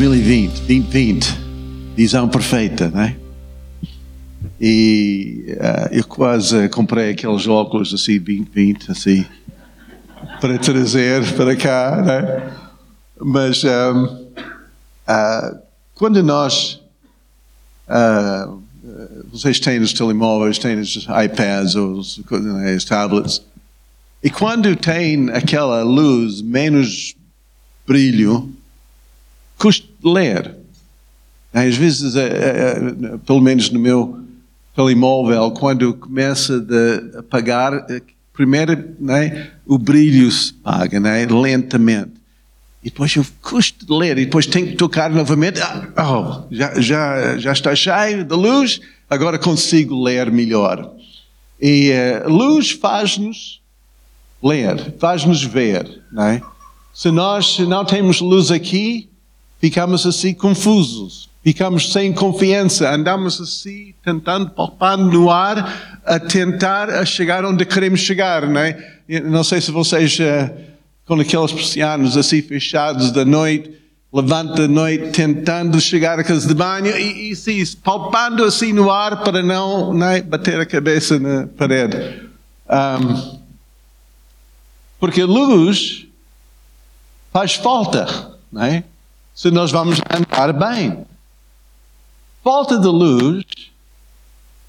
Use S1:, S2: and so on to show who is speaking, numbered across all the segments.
S1: 2020, 2020, visão perfeita, não é? E uh, eu quase comprei aqueles óculos assim, 2020, assim, para trazer para cá, né? Mas um, uh, quando nós. Uh, vocês têm os telemóveis, têm os iPads, os, né, os tablets. E quando tem aquela luz menos brilho, custa ler. Às vezes, é, é, pelo menos no meu telemóvel, quando começa a apagar, primeiro né, o brilho se apaga né, lentamente. E depois eu custo de ler, e depois tenho que tocar novamente. Ah, oh, já, já, já está cheio de luz, agora consigo ler melhor. E a luz faz-nos ler, faz-nos ver. É? Se nós não temos luz aqui, ficamos assim confusos, ficamos sem confiança, andamos assim tentando, palpando no ar, a tentar a chegar onde queremos chegar. Não, é? não sei se vocês. Uh, com aqueles persianos assim fechados da noite, levanta da noite tentando chegar à casa de banho e, e sim, palpando assim no ar para não, não é, bater a cabeça na parede. Um, porque a luz faz falta, não é? Se nós vamos andar bem. Falta de luz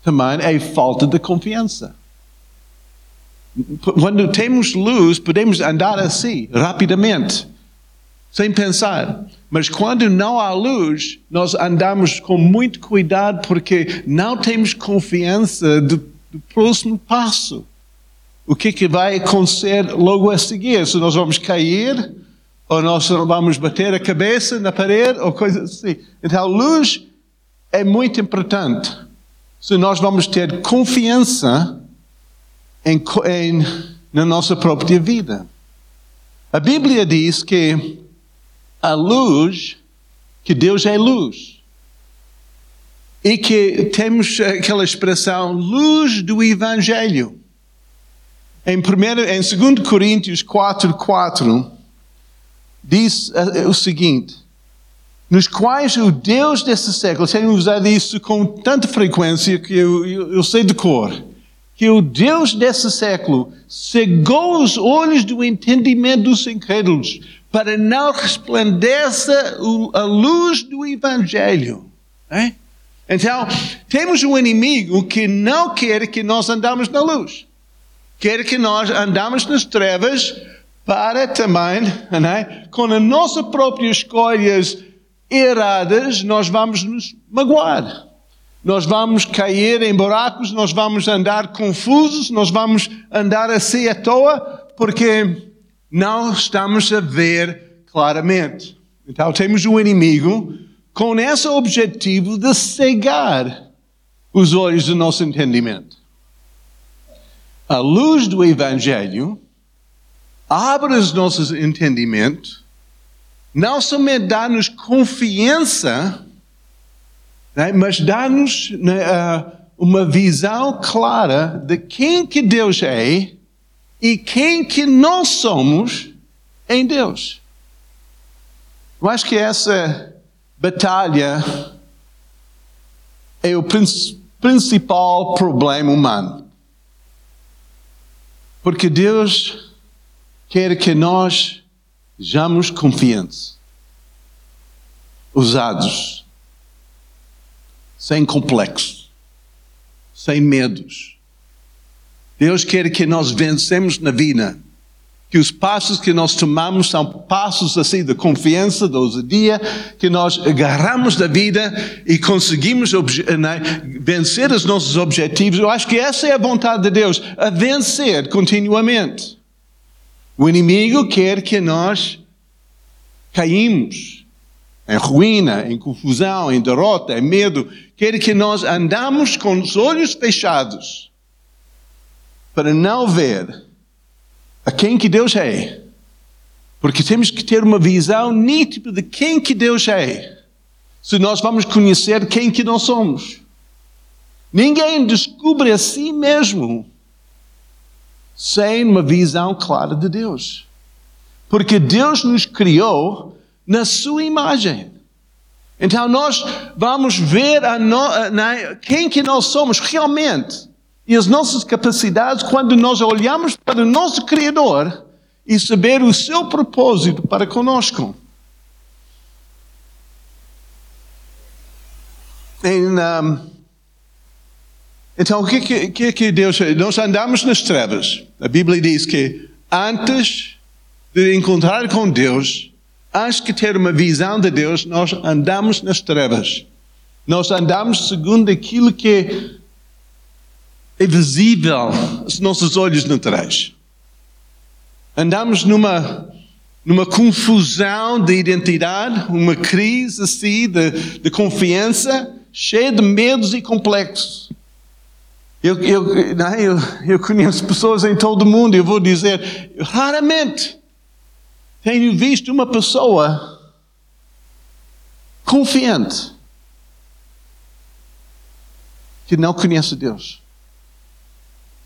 S1: também é falta de confiança. Quando temos luz, podemos andar assim, rapidamente, sem pensar. Mas quando não há luz, nós andamos com muito cuidado porque não temos confiança do, do próximo passo. O que, é que vai acontecer logo a seguir? Se nós vamos cair, ou nós vamos bater a cabeça na parede, ou coisa assim. Então, luz é muito importante. Se nós vamos ter confiança em, em, na nossa própria vida. A Bíblia diz que a luz, que Deus é luz. E que temos aquela expressão luz do Evangelho. Em, primeiro, em 2 Coríntios 4, 4, diz eh, o seguinte: nos quais o Deus desse século, tem usado isso com tanta frequência que eu, eu, eu sei de cor que o Deus desse século cegou os olhos do entendimento dos incrédulos para não resplandeça a luz do Evangelho. É? Então, temos um inimigo que não quer que nós andamos na luz. Quer que nós andamos nas trevas para também, é? com as nossas próprias escolhas erradas, nós vamos nos magoar nós vamos cair em buracos, nós vamos andar confusos, nós vamos andar assim à toa, porque não estamos a ver claramente. Então temos um inimigo com esse objetivo de cegar os olhos do nosso entendimento. A luz do Evangelho abre os nossos entendimentos, não somente dá-nos confiança, né? mas dá-nos né, uma visão clara de quem que Deus é e quem que nós somos em Deus. Eu acho que essa batalha é o principal problema humano. Porque Deus quer que nós sejamos confiantes, usados sem complexo, sem medos. Deus quer que nós vencemos na vida. Que os passos que nós tomamos são passos assim de confiança, de ousadia, que nós agarramos da vida e conseguimos né, vencer os nossos objetivos. Eu acho que essa é a vontade de Deus, a vencer continuamente. O inimigo quer que nós caímos em ruína, em confusão, em derrota, em medo. Quer que nós andamos com os olhos fechados para não ver a quem que Deus é. Porque temos que ter uma visão nítida de quem que Deus é. Se nós vamos conhecer quem que nós somos. Ninguém descobre a si mesmo sem uma visão clara de Deus. Porque Deus nos criou na sua imagem. Então nós vamos ver a no, a, quem que nós somos realmente e as nossas capacidades quando nós olhamos para o nosso Criador e saber o seu propósito para conosco. Em, um, então, o que, que, que Deus Nós andamos nas trevas. A Bíblia diz que antes de encontrar com Deus, antes de ter uma visão de Deus, nós andamos nas trevas. Nós andamos segundo aquilo que é visível aos nossos olhos naturais. Andamos numa, numa confusão de identidade, uma crise assim de, de confiança, cheia de medos e complexos. Eu, eu, não, é? eu, eu conheço pessoas em todo o mundo, eu vou dizer, raramente tenho visto uma pessoa confiante que não conhece Deus.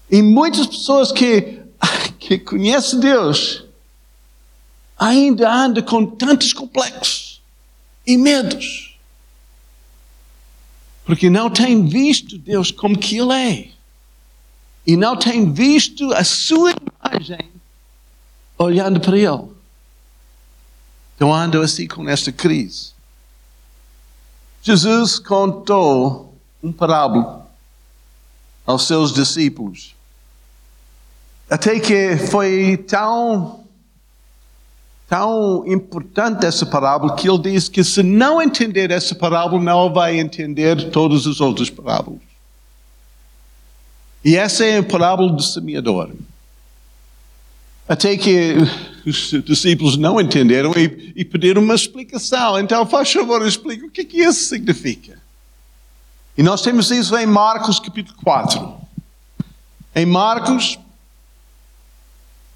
S1: E muitas pessoas que, que conhecem Deus ainda andam com tantos complexos e medos porque não tem visto Deus como que Ele é. E não tem visto a sua imagem olhando para Ele. Então ando assim com esta crise. Jesus contou um parábola aos seus discípulos. Até que foi tão tão importante essa parábola que ele diz que se não entender essa parábola, não vai entender todas as outras parábolas. E essa é a parábola do semeador. Até que os discípulos não entenderam e, e pediram uma explicação. Então, faz favor, explica o que, é que isso significa. E nós temos isso em Marcos capítulo 4. Em Marcos,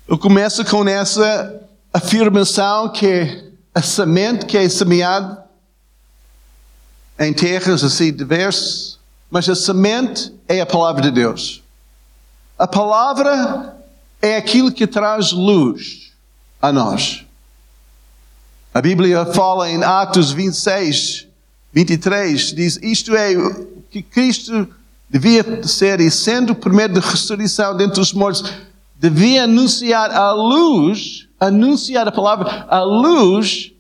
S1: eu começo com essa afirmação que a semente que é semeada em terras assim diversas, mas a semente é a palavra de Deus. A palavra é aquilo que traz luz a nós. A Bíblia fala em Atos 26, 23, diz: Isto é o que Cristo devia ser, e sendo o primeiro de ressurreição dentre os mortos, devia anunciar a luz anunciar a palavra, a luz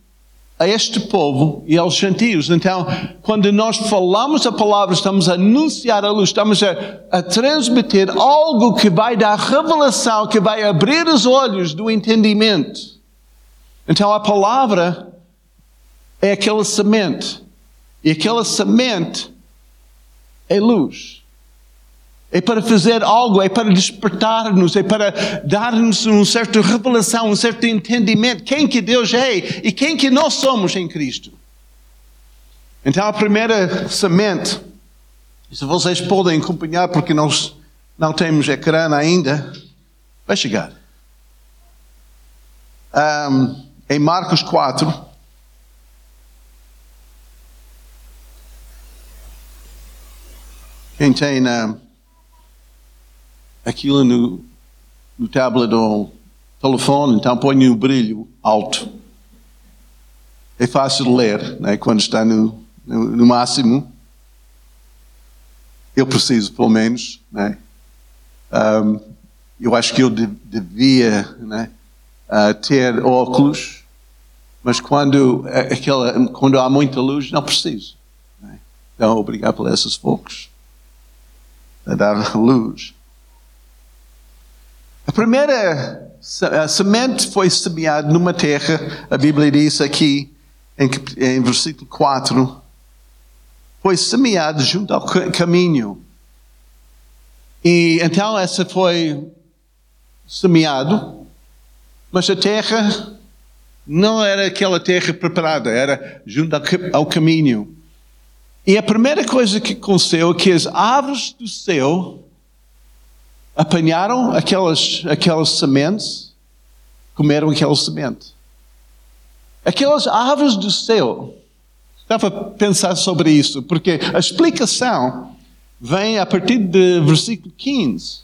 S1: a este povo e aos gentios. Então, quando nós falamos a palavra, estamos a anunciar a luz, estamos a, a transmitir algo que vai dar revelação, que vai abrir os olhos do entendimento. Então, a palavra é aquela semente. E aquela semente é luz. É para fazer algo, é para despertar-nos, é para dar-nos uma certa revelação, um certo entendimento quem que Deus é e quem que nós somos em Cristo. Então a primeira semente, se vocês podem acompanhar porque nós não temos ecrã ainda, vai chegar. Um, em Marcos 4, quem tem uh, aquilo no, no tablet ou telefone, então põe o brilho alto. É fácil de ler, né? quando está no, no, no máximo. Eu preciso, pelo menos. Né? Um, eu acho que eu de, devia né, uh, ter óculos, mas quando, aquela, quando há muita luz, não preciso. Né? Então, obrigado por esses focos a dar luz. A primeira a semente foi semeada numa terra, a Bíblia diz aqui em, em versículo 4, foi semeada junto ao caminho. E então essa foi semeado, mas a terra não era aquela terra preparada, era junto ao, caminho. E a primeira coisa que aconteceu é que as árvores do céu apanharam aquelas, aquelas sementes, comeram aquela semente. Aquelas árvores do céu, estava a pensar sobre isso, porque a explicação vem a partir do versículo 15.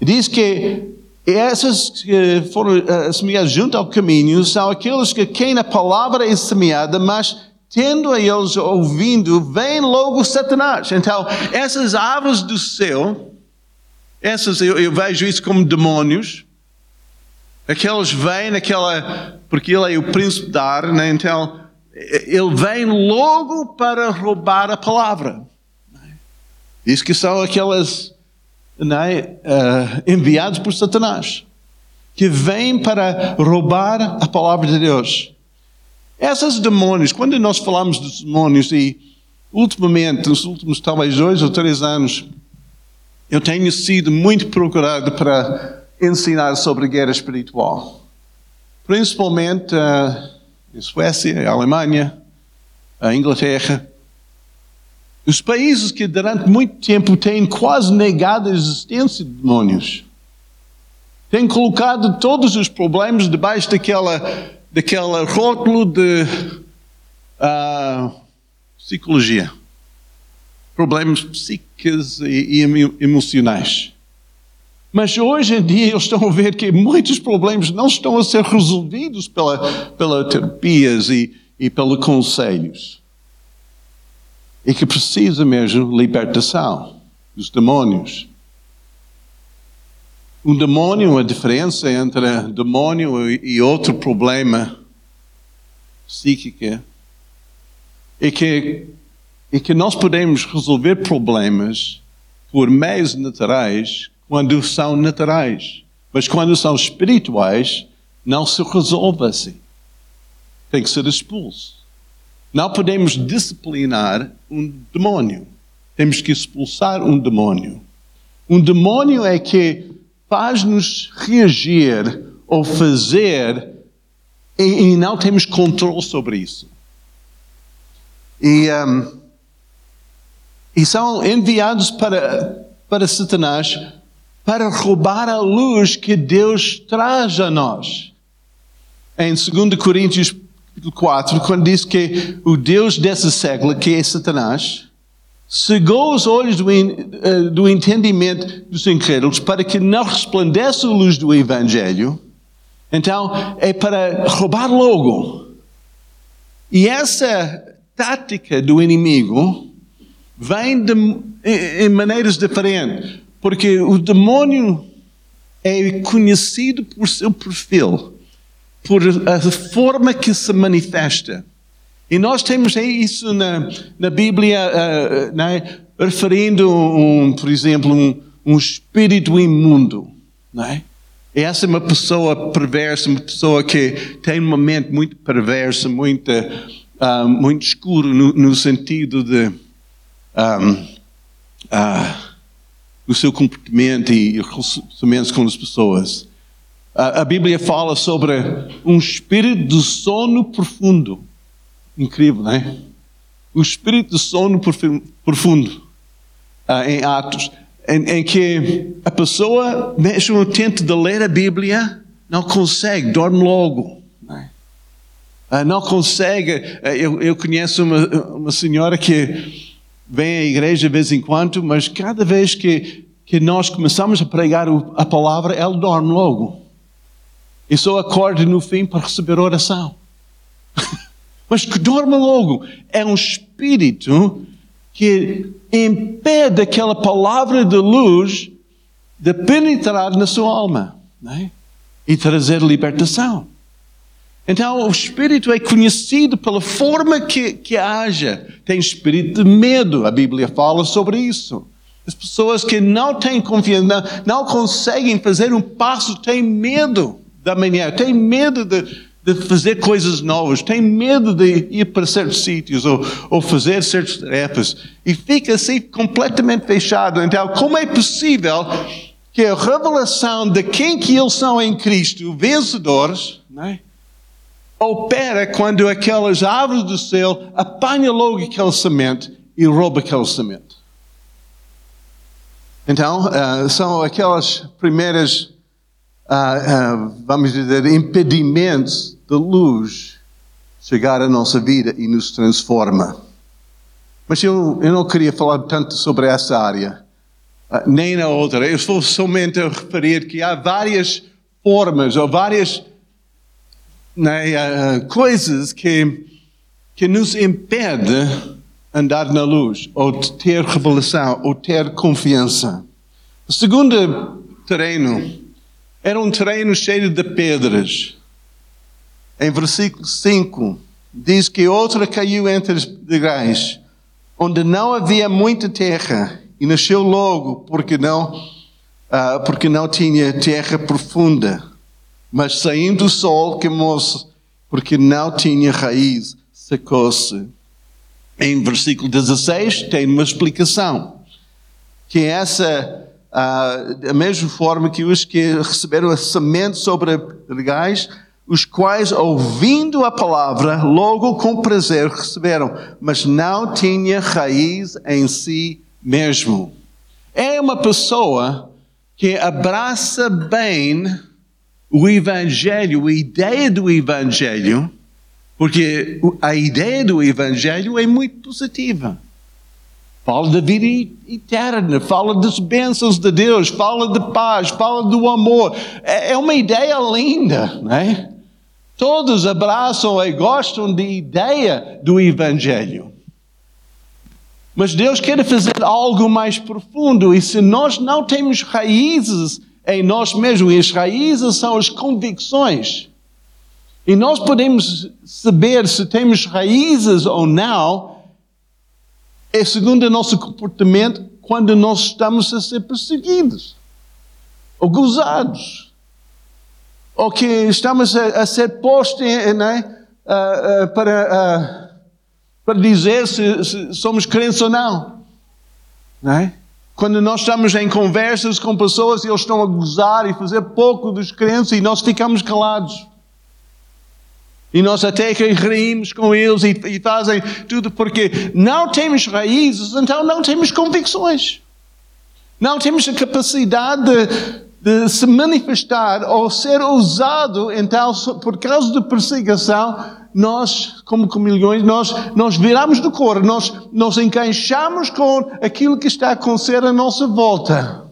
S1: Diz que essas que foram eh, semeadas junto ao caminho são aqueles que quem a palavra é semeada, mas tendo a eles ouvindo, vem logo Satanás. Então, essas aves do céu, essas eu, eu vejo isso como demônios. Aqueles vêm, aquela, porque ele é o príncipe da ar, né? então ele vem logo para roubar a palavra. Diz que são aquelas uh, enviados por Satanás, que vêm para roubar a palavra de Deus. Essas demônios, quando nós falamos dos demônios, e ultimamente, nos últimos talvez dois ou três anos, eu tenho sido muito procurado para ensinar sobre guerra espiritual. Principalmente uh, em Suécia, Alemanha, a Inglaterra. Os países que durante muito tempo têm quase negado a existência de demônios. Têm colocado todos os problemas debaixo daquela, daquela rótulo de uh, psicologia. Problemas psíquicos e, e emocionais. Mas hoje em dia eles estão a ver que muitos problemas não estão a ser resolvidos pela, pela terapias e, e pelos conselhos. E que precisa mesmo libertação dos demônios. Um demônio, a diferença entre demônio e outro problema psíquico é que, é que nós podemos resolver problemas por meios naturais quando são naturais. Mas quando são espirituais, não se resolve assim. Tem que ser expulso. Não podemos disciplinar um demônio. Temos que expulsar um demônio. Um demônio é que faz-nos reagir ou fazer e, e, não temos controle sobre isso. E, um, e são enviados para, para Satanás para roubar a luz que Deus traz a nós. Em 2 Coríntios 4, quando diz que o Deus desse século, que é Satanás, cegou os olhos do, eh, do entendimento dos incrédulos para que não resplandeça a luz do Evangelho, então é para roubar logo. E essa tática do inimigo vem de, em maneiras diferentes. Porque o demônio é conhecido por seu perfil, por a forma que se manifesta. E nós temos isso na, na Bíblia, uh, né, referindo, um, por exemplo, um, um espírito imundo. Né? Essa é uma pessoa perversa, uma pessoa que tem uma mente muito perversa, muito, uh, muito escuro no, no sentido de. Um, uh, o seu comportamento e relacionamentos com as pessoas. A, a Bíblia fala sobre um espírito de sono profundo. Incrível, não é? O espírito de sono profundo uh, em Atos, em, em, que a pessoa, mesmo no tento de ler a Bíblia, não consegue, dorme logo. É? uh, não consegue. Uh, eu, eu, conheço uma, uma senhora que vem à igreja de vez em quando, mas cada vez que, que nós começamos a pregar a palavra, ela dorme logo. E só acorda no fim para receber oração. mas que dorme logo. É um espírito que impede aquela palavra de luz de penetrar na sua alma é? e trazer libertação. Então, o espírito é conhecido pela forma que, que haja. Tem espírito de medo, a Bíblia fala sobre isso. As pessoas que não têm confiança, não, não conseguem fazer um passo, têm medo da manhã, têm medo de, de fazer coisas novas, têm medo de ir para certos sítios ou, ou fazer certas tarefas e fica assim completamente fechado. Então, como é possível que a revelação de quem que eles são em Cristo, vencedores, não é? Opera quando aquelas árvores do céu apanham logo aquele semente e rouba aquele semente. Então, uh, são aquelas primeiras, uh, uh, vamos dizer, impedimentos da luz chegar à nossa vida e nos transforma. Mas eu, eu não queria falar tanto sobre essa área, nem na outra. Eu estou somente a referir que há várias formas ou várias né, coisas que, que nos impede andar na luz, ou ter revelação, ou ter confiança. O segundo terreno era um terreno cheio de pedras. Em versículo 5, diz que outra caiu entre os degraus, onde não havia muita terra, e nasceu logo, porque não, uh, porque não tinha terra profunda. Mas saindo do sol, queimou-se, porque não tinha raiz, secou-se. Em versículo 16 tem uma explicação, que essa ah, da mesma forma que os que receberam a semente sobre regais, os quais, ouvindo a palavra, logo com prazer receberam, mas não tinha raiz em si mesmo. É uma pessoa que abraça bem o Evangelho, a ideia do Evangelho, porque a ideia do Evangelho é muito positiva. Fala da vida eterna, fala das bênçãos de Deus, fala de paz, fala do amor. É, é uma ideia linda, né? Todos abraçam e gostam da ideia do Evangelho. Mas Deus quer fazer algo mais profundo, e se nós não temos raízes em nós mesmos, e as raízes são as convicções, e nós podemos saber se temos raízes ou não, é segundo o nosso comportamento quando nós estamos a ser perseguidos ou gozados ou que estamos a, a ser postos né, uh, uh, para, uh, para dizer se, se, somos crentes ou não. né? Quando nós estamos em conversas com pessoas e eles estão a gozar e fazer pouco dos crentes e nós ficamos calados. E nós até que rimos com eles e, e fazem tudo porque não temos raízes, então não temos convicções. Não temos a capacidade de, de se manifestar ou ser usado, então, por causa da perseguição, nós, como milhões, nós, nós viramos do cor, nós nos encaixamos com aquilo que está a acontecer à nossa volta.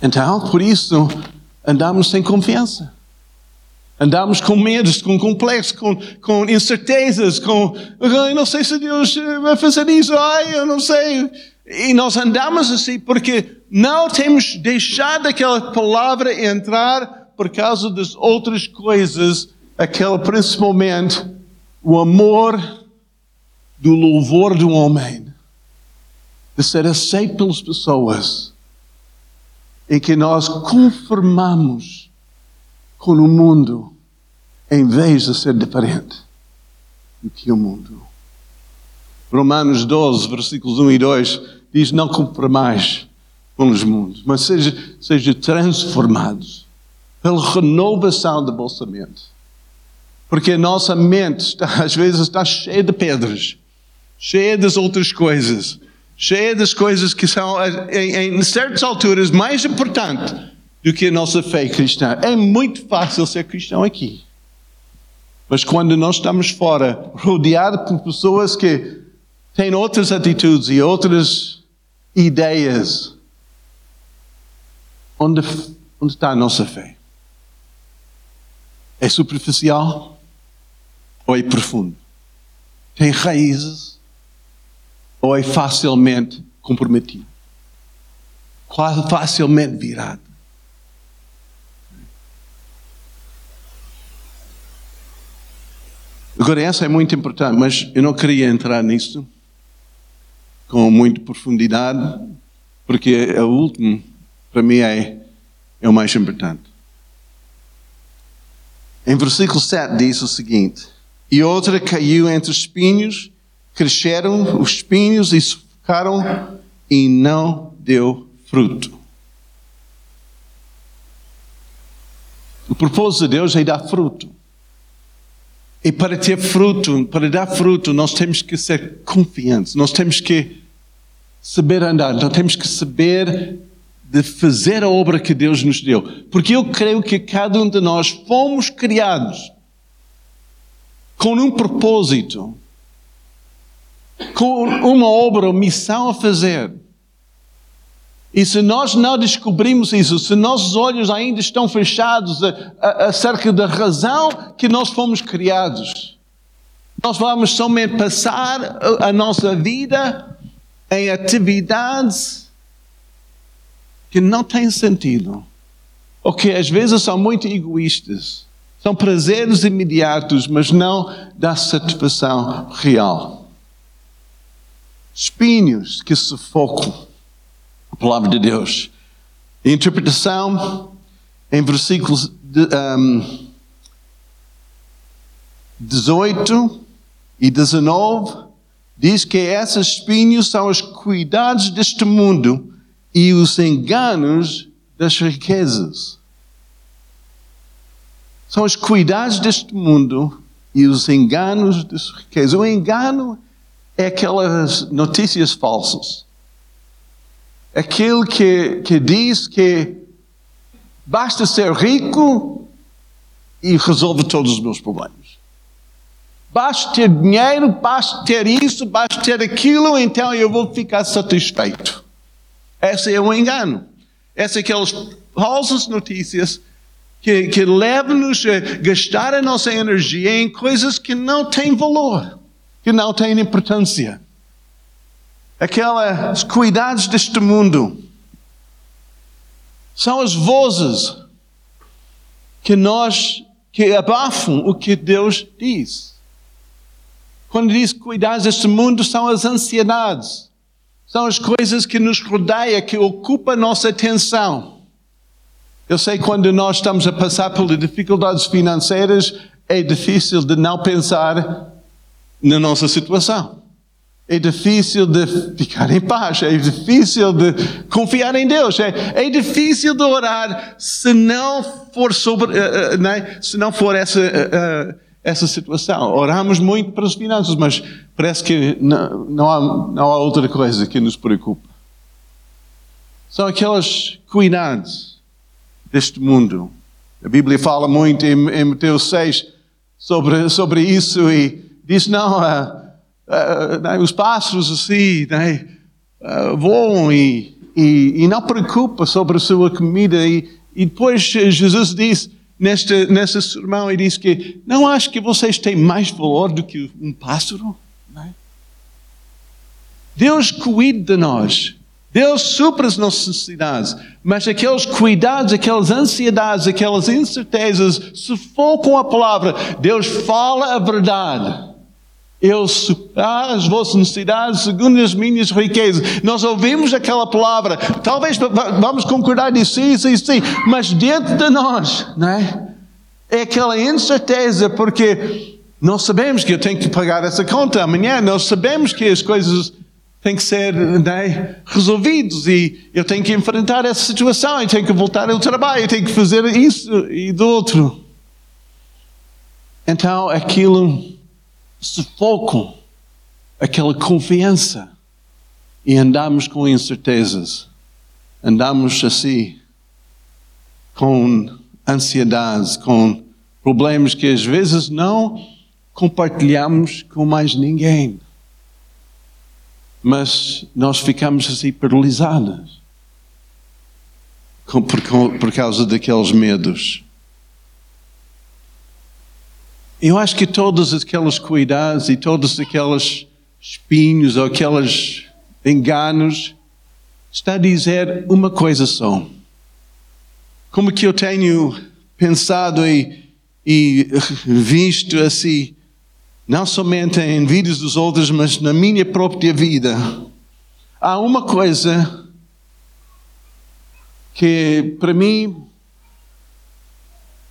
S1: Então, por isso, andamos sem confiança. Andamos com medos, com complexos, com, com incertezas, com, ai, não sei se Deus vai fazer isso, ai, eu não sei. E nós andamos assim porque não temos deixado aquela palavra entrar por causa das outras coisas, aquela principalmente o amor do louvor do homem, de ser aceito pelas pessoas, em que nós conformamos com o mundo em vez de ser diferente do que o mundo. Romanos 12, versículos 1 e 2 diz: Não mais com os mundos, mas seja, seja transformados pela renovação da vossa mente. Porque a nossa mente está, às vezes está cheia de pedras, cheia das outras coisas, cheia das coisas que são, em, em certas alturas, mais importantes do que a nossa fé cristã. É muito fácil ser cristão aqui. Mas quando nós estamos fora, rodeado por pessoas que têm outras atitudes e outras ideias, onde, onde está a nossa fé? É superficial ou é profundo? Tem raízes ou é facilmente comprometido? Facilmente virado? Agora, essa é muito importante, mas eu não queria entrar nisso com muita profundidade, porque o último, para mim, é, é o mais importante. Em versículo 7 diz o seguinte: E outra caiu entre os espinhos, cresceram os espinhos e sufocaram, e não deu fruto. O propósito de Deus é dar fruto. E para ter fruto, para dar fruto, nós temos que ser confiantes, nós temos que saber andar, nós temos que saber de fazer a obra que Deus nos deu. Porque eu creio que cada um de nós fomos criados com um propósito, com uma obra, uma missão a fazer. E se nós não descobrimos isso, se nossos olhos ainda estão fechados acerca da razão que nós fomos criados, nós vamos somente passar a nossa vida em atividades que não têm sentido, ou que às vezes são muito egoístas. São prazeres imediatos, mas não dá satisfação real. Espinhos que sufocam a palavra de Deus. A interpretação em versículos de, um, 18 e 19 diz que esses espinhos são os cuidados deste mundo e os enganos das riquezas. São os cuidados deste mundo e os enganos das riquezas. O engano é aquelas notícias falsas. Aquele que, que diz que basta ser rico e resolve todos os meus problemas. Basta ter dinheiro, basta ter isso, basta ter aquilo, então eu vou ficar satisfeito. Esse é o engano. Essas são aquelas falsas notícias que, que levam-nos a gastar a nossa energia em coisas que não têm valor, que não têm importância. Aqueles cuidados deste mundo são as vozes que nós que abafam o que Deus diz. Quando diz cuidados deste mundo, são as ansiedades, são as coisas que nos rodeiam, que ocupam a nossa atenção. Eu sei quando nós estamos a passar por dificuldades financeiras, é difícil de não pensar na nossa situação. É difícil de ficar em paz, é difícil de confiar em Deus, é, é difícil de orar se não for sobre, uh, uh, né? se não for essa, uh, essa situação. Oramos muito para as finanças, mas parece que não, não, há, não há outra coisa que nos preocupa. São aquelas cuidados deste mundo. A Bíblia fala muito em, em Mateus 6 sobre, sobre isso e diz: não, uh, uh, os pássaros assim né, uh, voam e, e, e, não preocupa sobre a sua comida. E, e depois Jesus diz neste, neste sermão: e diz que não acho que vocês têm mais valor do que um pássaro. Né? Deus cuida de nós. Deus supra as nossas necessidades, mas aqueles cuidados, aquelas ansiedades, aquelas incertezas sufocam a palavra. Deus fala a verdade. Eu suprar as vossas necessidades segundo as minhas riquezas. Nós ouvimos aquela palavra, talvez vamos concordar disso, sim, sim, sim, mas dentro de nós, não é? É aquela incerteza, porque nós sabemos que eu tenho que pagar essa conta amanhã, nós sabemos que as coisas têm que ser né, resolvidos e eu tenho que enfrentar essa situação, eu tenho que voltar ao trabalho, eu tenho que fazer isso e do outro. Então aquilo sufoca aquela confiança e andamos com incertezas, andamos assim, com ansiedades, com problemas que às vezes não compartilhamos com mais ninguém mas nós ficamos assim paralisados por, por causa daqueles medos. Eu acho que todos aqueles cuidados e todos aqueles espinhos ou aqueles enganos está a dizer uma coisa só. Como que eu tenho pensado e, e visto assim não somente em vídeos dos outros, mas na minha própria vida, há uma coisa que para mim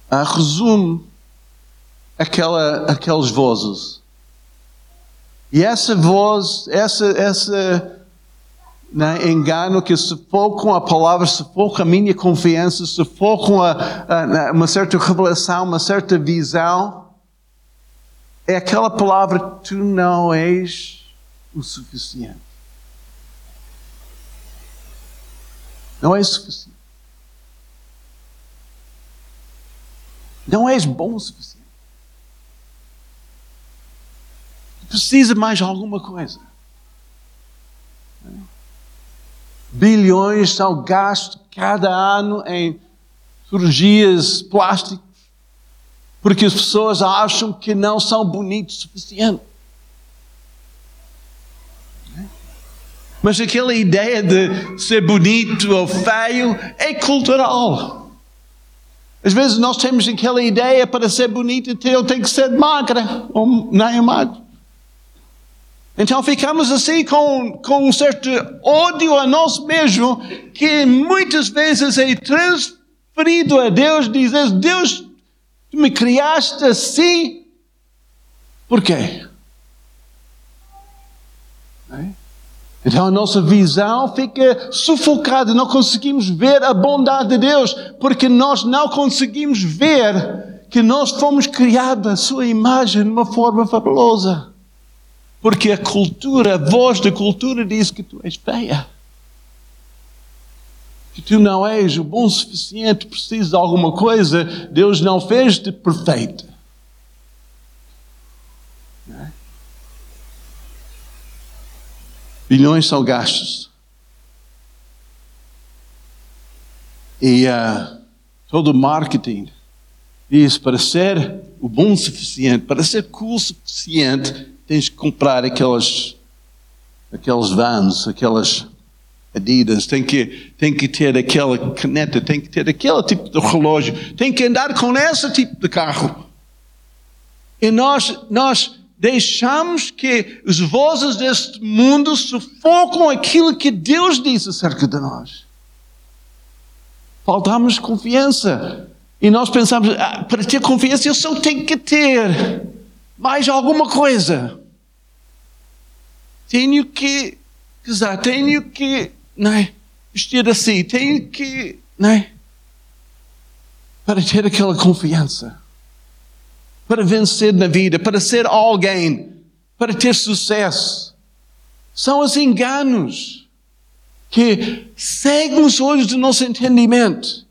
S1: resume aquela, aquelas vozes. E essa voz, essa, essa né, engano que sufocam a palavra, sufocam a minha confiança, sufocam a, a, a uma certa revelação, uma certa visão é aquela palavra: tu não és o suficiente. Não és suficiente. Não és bom o suficiente. Precisa mais alguma coisa. bilhões são gastos cada ano em cirurgias plásticas, porque as pessoas acham que não são bonitos o suficiente. Mas aquela ideia de ser bonito ou feio é cultural. Às vezes nós temos aquela ideia para ser bonito, eu tenho que ser magra, ou nem magro. Então ficamos assim com, com um certo ódio a nós mesmos, que muitas vezes é transferido a Deus, dizes, Deus, tu me criaste assim, por quê? Então a nossa visão fica sufocada, não conseguimos ver a bondade de Deus, porque nós não conseguimos ver que nós fomos criados à sua imagem de uma forma fabulosa. Porque a cultura, a voz da cultura diz que tu és feia. Que tu não és o bom suficiente, precisas de alguma coisa, Deus não fez-te perfeito. É? Bilhões são gastos. E uh, todo o marketing diz para ser o bom suficiente, para ser cool suficiente, tens que comprar aquelas, aquelas vans, aquelas Adidas, tem que, tem que ter aquela caneta, tem que ter aquele tipo de relógio, tem que andar com esse tipo de carro. E nós, nós deixamos que as vozes deste mundo sufocam aquilo que Deus disse acerca de nós. Faltamos confiança. E nós pensamos, ah, para ter confiança eu só tenho que ter mais alguma coisa. Tenho que casar, tenho que não é, vestir assim, tenho que. Não é, para ter aquela confiança, para vencer na vida, para ser alguém, para ter sucesso. São os enganos que cegam os olhos do nosso entendimento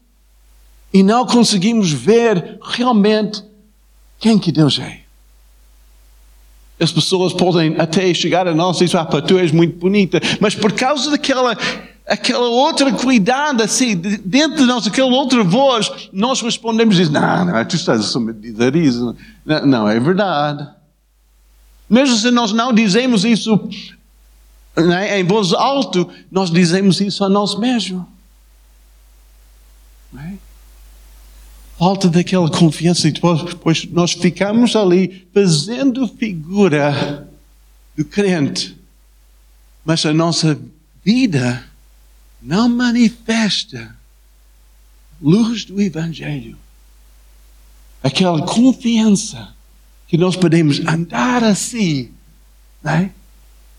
S1: e não conseguimos ver realmente quem que Deus é. As pessoas podem até chegar a nós e dizer, ah, tu és muito bonita, mas por causa daquela aquela outra cuidado, assim, dentro de nós, aquela outra voz, nós respondemos e dizemos, não, não, tu estás a me dizer isso. Não, não, é verdade. Mesmo se nós não dizemos isso né, em voz alta, nós dizemos isso a nós mesmos. É? Falta daquela confiança e depois, nós ficamos ali fazendo figura do crente, mas a nossa vida não manifesta luz do Evangelho. Aquela confiança que nós podemos andar assim, né?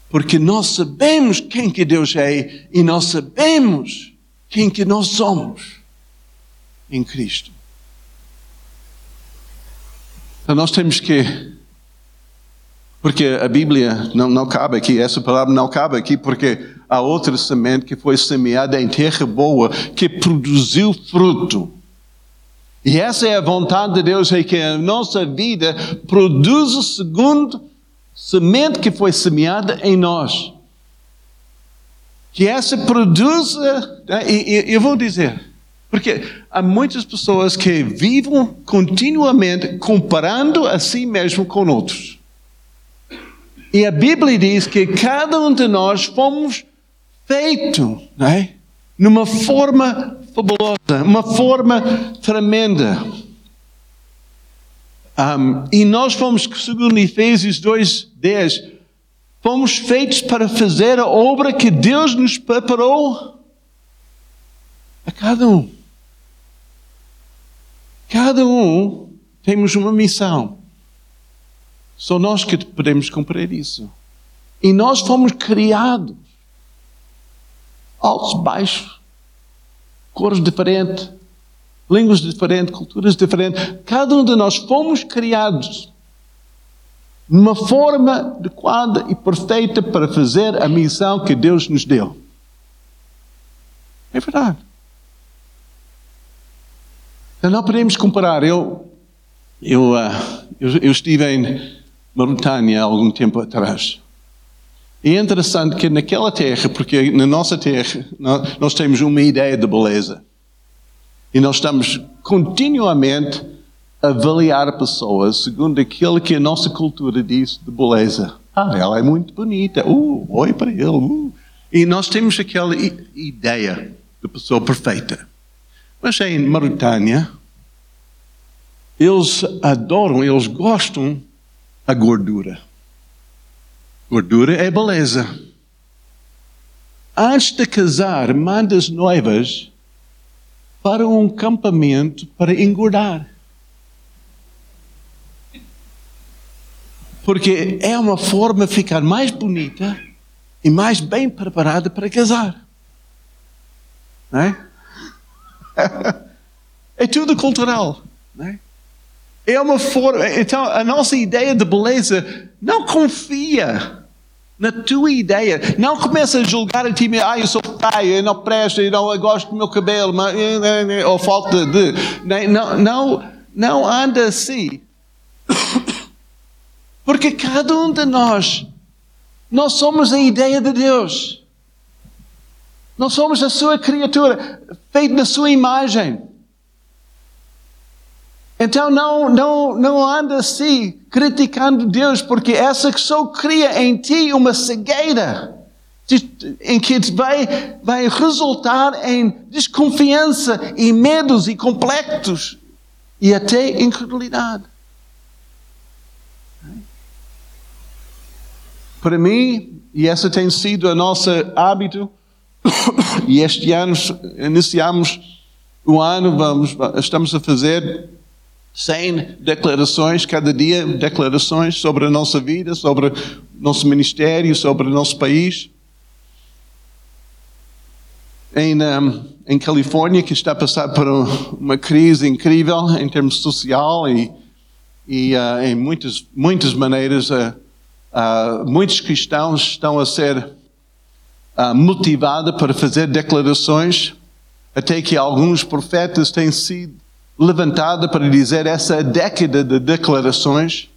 S1: porque nós sabemos quem que Deus é e nós sabemos quem que nós somos em Cristo. Então nós temos que. Porque a Bíblia não, não cabe aqui, essa palavra não cabe aqui, porque há outra semente que foi semeada em terra boa, que produziu fruto. E essa é a vontade de Deus, é que a nossa vida produza segundo semente que foi semeada em nós. Que essa produza, né, e, e eu vou dizer, porque há muitas pessoas que vivem continuamente comparando a si mesmo com outros. E a Bíblia diz que cada um de nós fomos feitos é? numa forma fabulosa, uma forma tremenda. Um, e nós fomos, segundo Efésios 2,10, fomos feitos para fazer a obra que Deus nos preparou a cada um. Cada um temos uma missão. Só nós que podemos cumprir isso. E nós fomos criados. Altos, baixos, cores diferentes, línguas diferentes, culturas diferentes. Cada um de nós fomos criados numa forma adequada e perfeita para fazer a missão que Deus nos deu. É verdade. Então não podemos comparar. Eu, eu, uh, eu, eu estive em Mauritânia há algum tempo atrás. E é interessante que naquela terra, porque na nossa terra nós temos uma ideia de beleza. E nós estamos continuamente a avaliar pessoas segundo aquilo que a nossa cultura diz de beleza. Ah, ela é muito bonita. Uh, oi para ele. Uh. E nós temos aquela ideia de pessoa perfeita. Mas em Mauritânia, eles adoram, eles gostam da gordura. Gordura é beleza. Antes de casar, manda as noivas para um campamento para engordar. Porque é uma forma de ficar mais bonita e mais bem preparada para casar. Não é? É tudo cultural. Não é? uma forma. Então, a nossa ideia de beleza não confia na tua ideia. Não começa a julgar a ti mesmo. Ah, eu sou pai, eu não presto, eu não eu gosto do meu cabelo, mas, ou falta de. Não, não, não anda assim. Porque cada um de nós, nós somos a ideia de Deus. Nós somos a sua criatura, feita na sua imagem. Então não, não, não anda assim criticando Deus, porque essa que só cria em ti uma cegueira em que vai, vai resultar em desconfiança e medos e complexos e até incredulidade. Para mim, e esse tem sido o nosso hábito, e este ano iniciamos o ano, vamos, estamos a fazer 100 declarações cada dia, declarações sobre a nossa vida, sobre o nosso ministério, sobre o nosso país. Em, em Califórnia, que está a passar por uma crise incrível em termos social e, e uh, em muitas, muitas maneiras, uh, Uh, muitos cristãos estão a ser uh, motivados para fazer declarações, até que alguns profetas têm sido levantados para dizer essa década de declarações.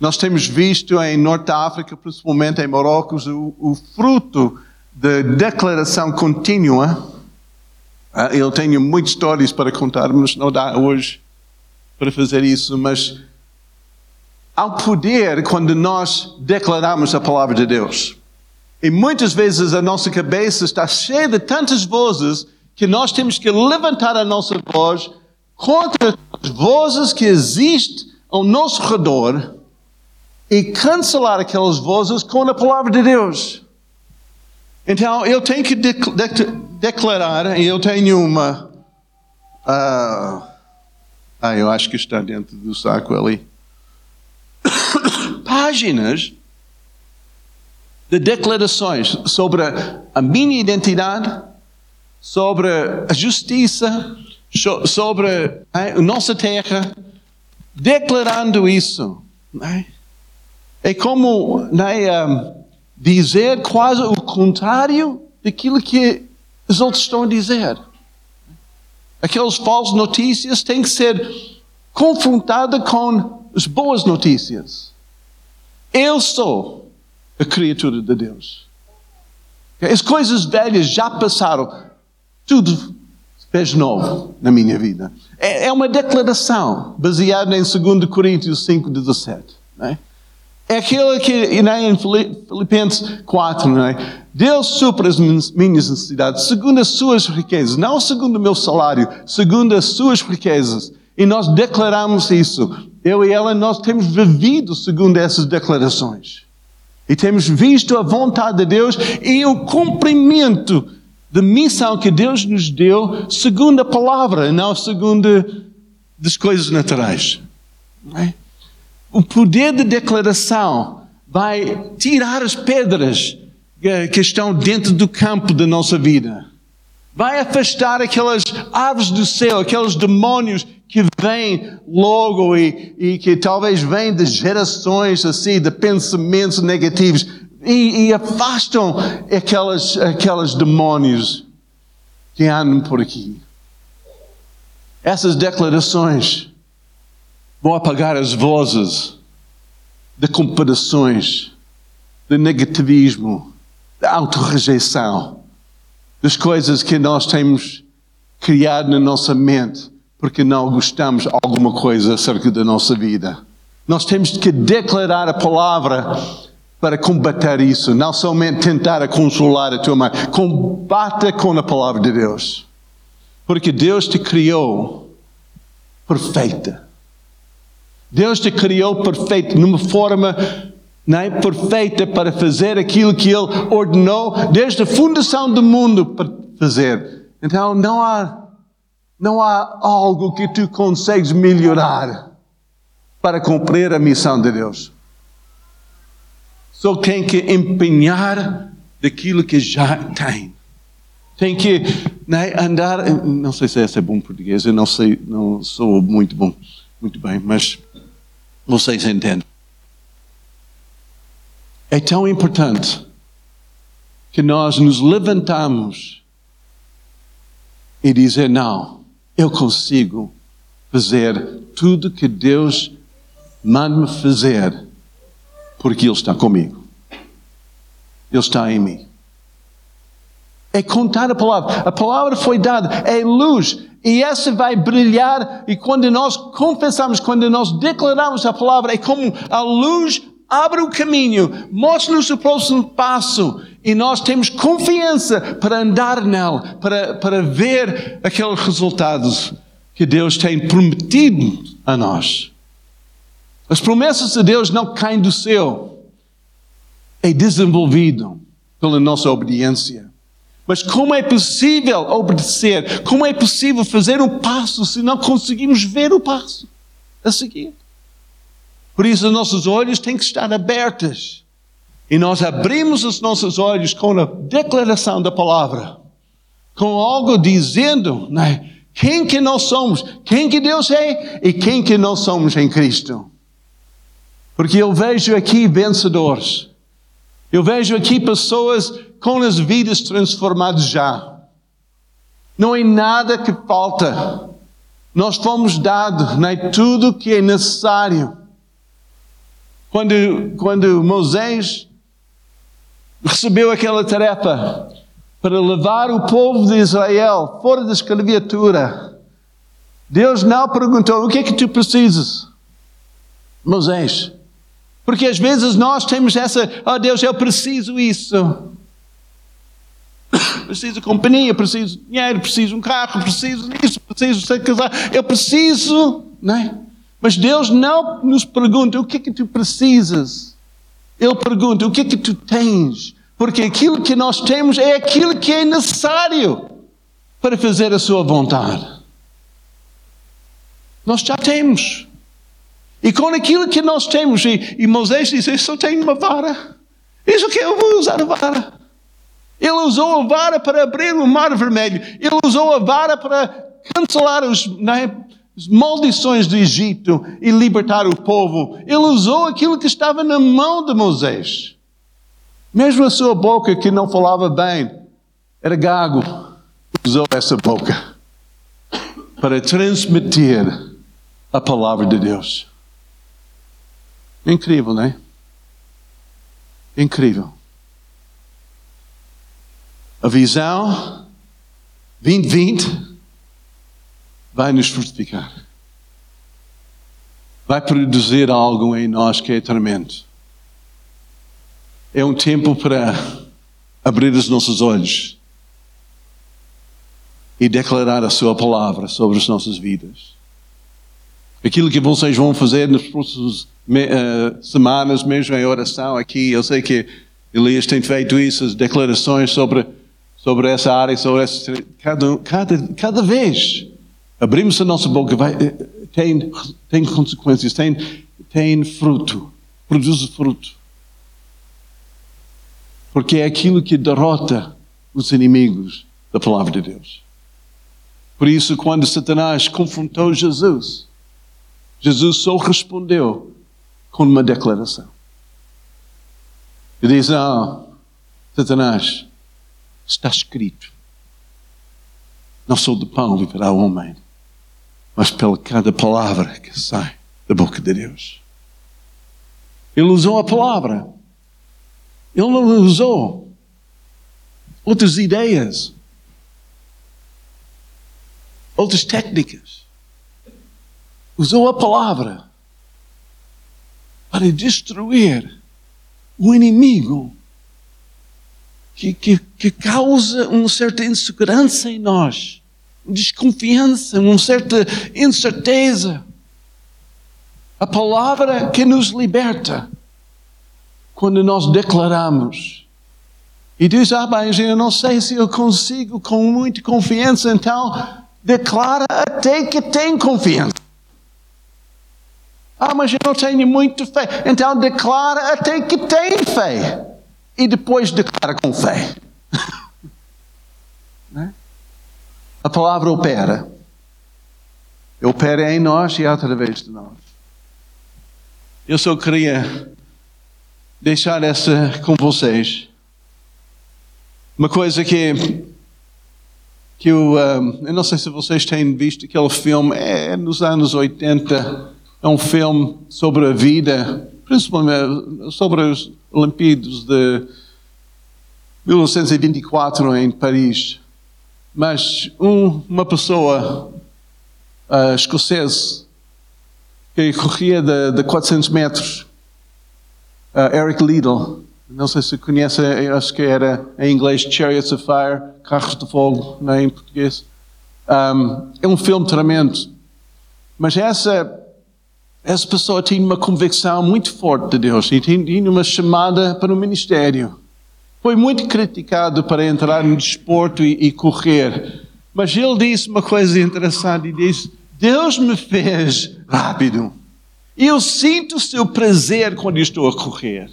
S1: Nós temos visto em Norte África, principalmente em Marrocos, o, o fruto da de declaração contínua. Uh, eu tenho muitas histórias para contar, mas não dá hoje para fazer isso, mas ao poder quando nós declaramos a palavra de Deus. E muitas vezes a nossa cabeça está cheia de tantas vozes que nós temos que levantar a nossa voz contra as vozes que existem ao nosso redor e cancelar aquelas vozes com a palavra de Deus. Então eu tenho que de de declarar, e eu tenho uma. Uh, ah, eu acho que está dentro do saco ali páginas de declarações sobre a minha identidade, sobre a justiça, sobre a nossa terra, declarando isso. É como dizer quase o contrário daquilo que os outros estão a dizer. Aquelas falsas notícias têm que ser confrontadas com as boas notícias. Eu sou a criatura de Deus. As coisas velhas já passaram. Tudo fez novo na minha vida. É, é uma declaração baseada em 2 Coríntios 5, 17. Não é? É aquilo que né, em Filipenses 4, não é? Deus supra as minhas necessidades segundo as suas riquezas, não segundo o meu salário, segundo as suas riquezas. E nós declaramos isso. Eu e ela, nós temos vivido segundo essas declarações. E temos visto a vontade de Deus e o cumprimento da missão que Deus nos deu segundo a palavra, não segundo as coisas naturais. É? O poder de declaração vai tirar as pedras que estão dentro do campo da nossa vida. Vai afastar aquelas aves do céu, aqueles demônios que vêm logo e, e que talvez vêm de gerações assim, de pensamentos negativos e, e afastam aquelas, aquelas demônios que andam por aqui. Essas declarações vão apagar as vozes de comparações de negativismo, de autorrejeição, das coisas que nós temos criado na nossa mente porque não gostamos alguma coisa acerca da nossa vida. Nós temos que declarar a palavra para combater isso, não somente tentar consolar a tua mãe. Combata com a palavra de Deus. Porque Deus te criou perfeita. Deus te criou perfeito, numa forma não perfeita para fazer aquilo que Ele ordenou desde a fundação do mundo para fazer. Então não há, não há algo que tu consegues melhorar para cumprir a missão de Deus. Só tem que empenhar daquilo que já tem. Tem que né, andar. Não sei se esse é bom português, eu não sei, não sou muito bom, muito bem, mas vocês entendem. É tão importante que nós nos levantamos e dizer: Não, eu consigo fazer tudo que Deus manda-me fazer, porque Ele está comigo. Ele está em mim. É contar a palavra. A palavra foi dada, é luz. E essa vai brilhar, e quando nós confessamos, quando nós declaramos a palavra, é como a luz abre o caminho, mostra-nos o próximo passo, e nós temos confiança para andar nela, para, para ver aqueles resultados que Deus tem prometido a nós. As promessas de Deus não caem do céu, é desenvolvido pela nossa obediência. Mas como é possível obedecer? Como é possível fazer um passo se não conseguimos ver o passo a seguir? Por isso, os nossos olhos têm que estar abertos. E nós abrimos os nossos olhos com a declaração da palavra, com algo dizendo né, quem que nós somos, quem que Deus é e quem que nós somos em Cristo. Porque eu vejo aqui vencedores. Eu vejo aqui pessoas com as vidas transformadas já. Não é nada que falta. Nós fomos dados né, tudo que é necessário. Quando, quando Moisés recebeu aquela tarefa para levar o povo de Israel fora da escravatura, Deus não perguntou: o que é que tu precisas? Moisés. Porque às vezes nós temos essa, oh Deus, eu preciso isso preciso de companhia, preciso de dinheiro, preciso de um carro, preciso disso, preciso ser casado, eu preciso, não é? Mas Deus não nos pergunta o que é que tu precisas. Ele pergunta o que é que tu tens. Porque aquilo que nós temos é aquilo que é necessário para fazer a sua vontade. Nós já temos. E com aquilo que nós temos, e, e Moisés disse: Eu só tenho uma vara. Isso que eu vou usar a vara. Ele usou a vara para abrir o mar vermelho. Ele usou a vara para cancelar os, né, maldições do Egito e libertar o povo. Ele usou aquilo que estava na mão de Moisés. Mesmo a sua boca que não falava bem, era gago, usou essa boca para transmitir a palavra de Deus. Incrível, não é? Incrível. A visão 2020 vai nos frutificar. Vai produzir algo em nós que é tremendo. É um tempo para abrir os nossos olhos e declarar a Sua palavra sobre as nossas vidas. Aquilo que vocês vão fazer nas próximas uh, semanas, mesmo em oração aqui, eu sei que Elias tem feito isso, as declarações sobre sobre essa área, sobre essa, cada, cada, cada vez abrimos a nossa boca, vai, eh, tem, tem consequências, tem, tem fruto, produz fruto. Porque é aquilo que derrota os inimigos da palavra de Deus. Por isso, quando Satanás confrontou Jesus, Jesus só respondeu com uma declaração. Ele diz: Não, Satanás, Está escrito: Não sou de pão viverá o homem, mas pela cada palavra que sai da boca de Deus. Ele usou a palavra. Ele não usou outras ideias, outras técnicas. Usou a palavra para destruir o inimigo que, que, que causa uma certa insegurança em nós, desconfiança, uma certa incerteza. A palavra que nos liberta quando nós declaramos. E diz, ah, mas eu não sei se eu consigo com muita confiança, então declara até que tem confiança. Ah, mas eu não tenho muita fé. Então declara até que tem fé. E depois declara com fé. A palavra opera. Opera em nós e através de nós. Eu só queria deixar essa com vocês. Uma coisa que que eu, um, eu não sei se vocês têm visto aquele filme, é, é nos anos 80, é um filme sobre a vida, principalmente sobre os Olimpíadas de 1924 em Paris. Mas um, uma pessoa uh, escocesa que corria de, de 400 metros, uh, Eric Liddell, não sei se conhece, acho que era em inglês Chariots of Fire, Carros de Fogo, não é em português. Um, é um filme tremendo. Mas essa, essa pessoa tinha uma convicção muito forte de Deus e tinha uma chamada para o ministério. Foi muito criticado para entrar no desporto e, e correr. Mas ele disse uma coisa interessante e disse: Deus me fez rápido. Eu sinto o seu prazer quando estou a correr.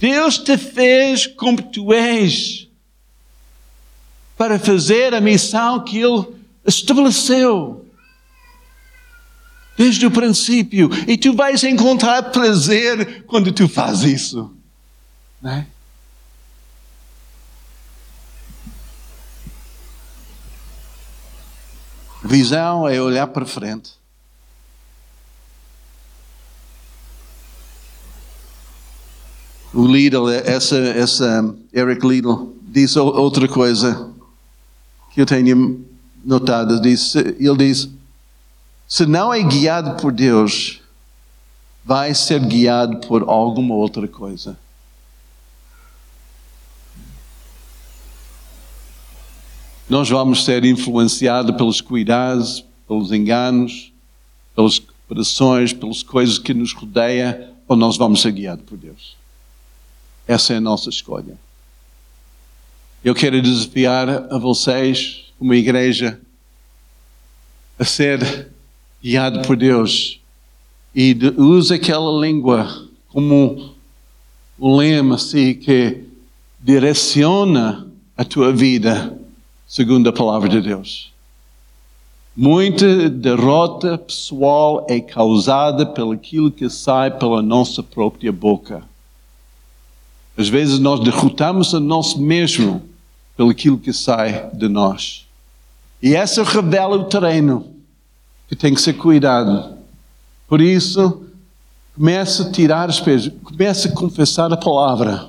S1: Deus te fez como tu és para fazer a missão que Ele estabeleceu desde o princípio. E tu vais encontrar prazer quando tu fazes isso. Não é? Visão é olhar para frente. O Lidl, essa, essa Eric Lidl, diz outra coisa que eu tenho notado. Diz, ele diz: se não é guiado por Deus, vai ser guiado por alguma outra coisa. Nós vamos ser influenciados pelos cuidados, pelos enganos, pelas pressões, pelas coisas que nos rodeiam, ou nós vamos ser guiados por Deus. Essa é a nossa escolha. Eu quero desafiar a vocês, uma igreja, a ser guiado por Deus e use aquela língua como um lema assim que direciona a tua vida segundo a palavra de Deus. Muita derrota pessoal é causada pelo aquilo que sai pela nossa própria boca. Às vezes nós derrotamos a nós mesmo pelo aquilo que sai de nós. E essa revela o terreno que tem que ser cuidado. Por isso, comece a tirar os pesos, comece a confessar a palavra.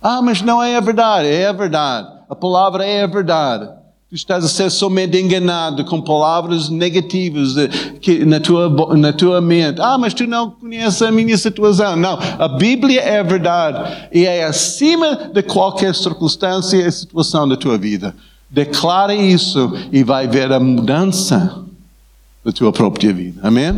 S1: Ah, mas não é a verdade, é a verdade. A palavra é a verdade. Tu estás a ser somente enganado com palavras negativas que, na, tua, na tua mente. Ah, mas tu não conheces a minha situação. Não, a Bíblia é a verdade e é acima de qualquer circunstância e situação da tua vida. Declara isso e vai ver a mudança da tua própria vida. Amém?